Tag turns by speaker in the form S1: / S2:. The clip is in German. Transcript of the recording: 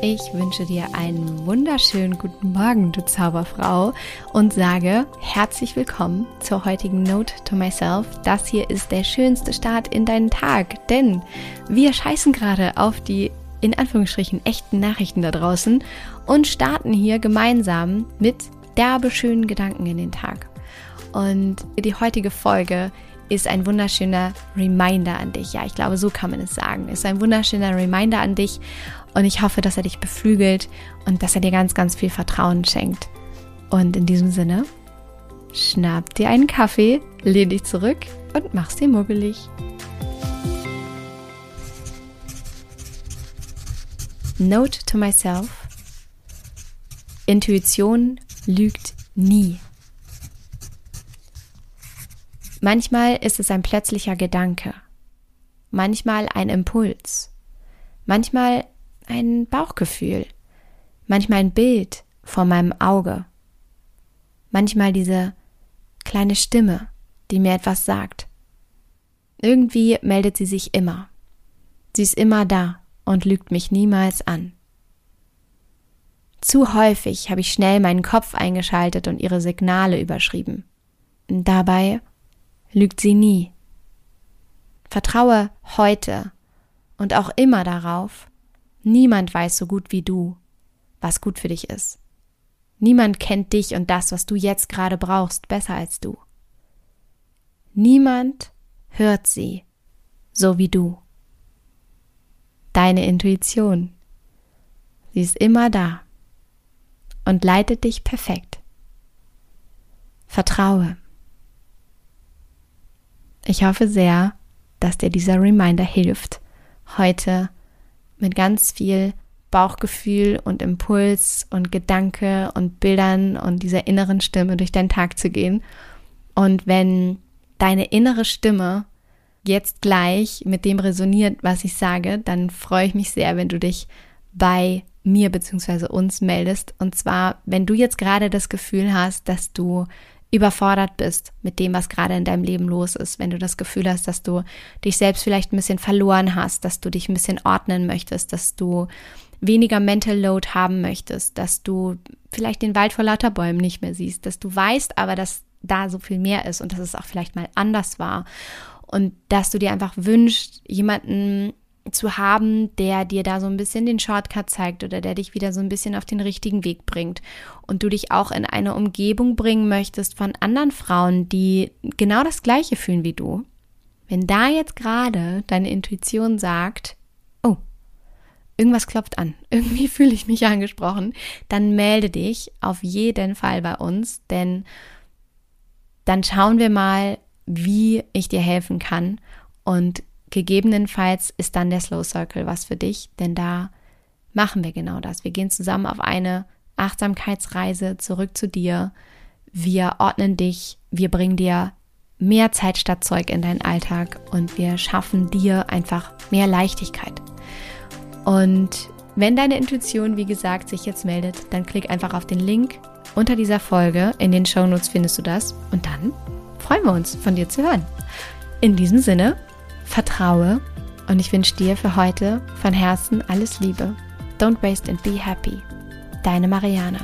S1: Ich wünsche dir einen wunderschönen guten Morgen, du Zauberfrau, und sage herzlich willkommen zur heutigen Note to Myself. Das hier ist der schönste Start in deinen Tag, denn wir scheißen gerade auf die in Anführungsstrichen echten Nachrichten da draußen und starten hier gemeinsam mit derbe schönen Gedanken in den Tag. Und die heutige Folge ist ein wunderschöner Reminder an dich. Ja, ich glaube, so kann man es sagen. Ist ein wunderschöner Reminder an dich und ich hoffe, dass er dich beflügelt und dass er dir ganz, ganz viel Vertrauen schenkt. Und in diesem Sinne, schnapp dir einen Kaffee, lehn dich zurück und mach's dir muggelig. Note to myself. Intuition lügt nie. Manchmal ist es ein plötzlicher Gedanke, manchmal ein Impuls, manchmal ein Bauchgefühl, manchmal ein Bild vor meinem Auge, manchmal diese kleine Stimme, die mir etwas sagt. Irgendwie meldet sie sich immer. Sie ist immer da und lügt mich niemals an. Zu häufig habe ich schnell meinen Kopf eingeschaltet und ihre Signale überschrieben. Dabei lügt sie nie. Vertraue heute und auch immer darauf, Niemand weiß so gut wie du, was gut für dich ist. Niemand kennt dich und das, was du jetzt gerade brauchst, besser als du. Niemand hört sie so wie du. Deine Intuition. Sie ist immer da und leitet dich perfekt. Vertraue. Ich hoffe sehr, dass dir dieser Reminder hilft, heute mit ganz viel Bauchgefühl und Impuls und Gedanke und Bildern und dieser inneren Stimme durch deinen Tag zu gehen. Und wenn deine innere Stimme jetzt gleich mit dem resoniert, was ich sage, dann freue ich mich sehr, wenn du dich bei mir bzw. uns meldest. Und zwar, wenn du jetzt gerade das Gefühl hast, dass du überfordert bist mit dem, was gerade in deinem Leben los ist, wenn du das Gefühl hast, dass du dich selbst vielleicht ein bisschen verloren hast, dass du dich ein bisschen ordnen möchtest, dass du weniger Mental Load haben möchtest, dass du vielleicht den Wald vor lauter Bäumen nicht mehr siehst, dass du weißt aber, dass da so viel mehr ist und dass es auch vielleicht mal anders war. Und dass du dir einfach wünschst, jemanden zu haben, der dir da so ein bisschen den Shortcut zeigt oder der dich wieder so ein bisschen auf den richtigen Weg bringt und du dich auch in eine Umgebung bringen möchtest von anderen Frauen, die genau das gleiche fühlen wie du. Wenn da jetzt gerade deine Intuition sagt, oh, irgendwas klopft an, irgendwie fühle ich mich angesprochen, dann melde dich auf jeden Fall bei uns, denn dann schauen wir mal, wie ich dir helfen kann und Gegebenenfalls ist dann der Slow Circle was für dich, denn da machen wir genau das. Wir gehen zusammen auf eine Achtsamkeitsreise zurück zu dir. Wir ordnen dich, wir bringen dir mehr Zeit statt Zeug in deinen Alltag und wir schaffen dir einfach mehr Leichtigkeit. Und wenn deine Intuition, wie gesagt, sich jetzt meldet, dann klick einfach auf den Link unter dieser Folge. In den Show Notes findest du das. Und dann freuen wir uns, von dir zu hören. In diesem Sinne, Vertraue und ich wünsche dir für heute von Herzen alles Liebe. Don't waste and be happy. Deine Mariana.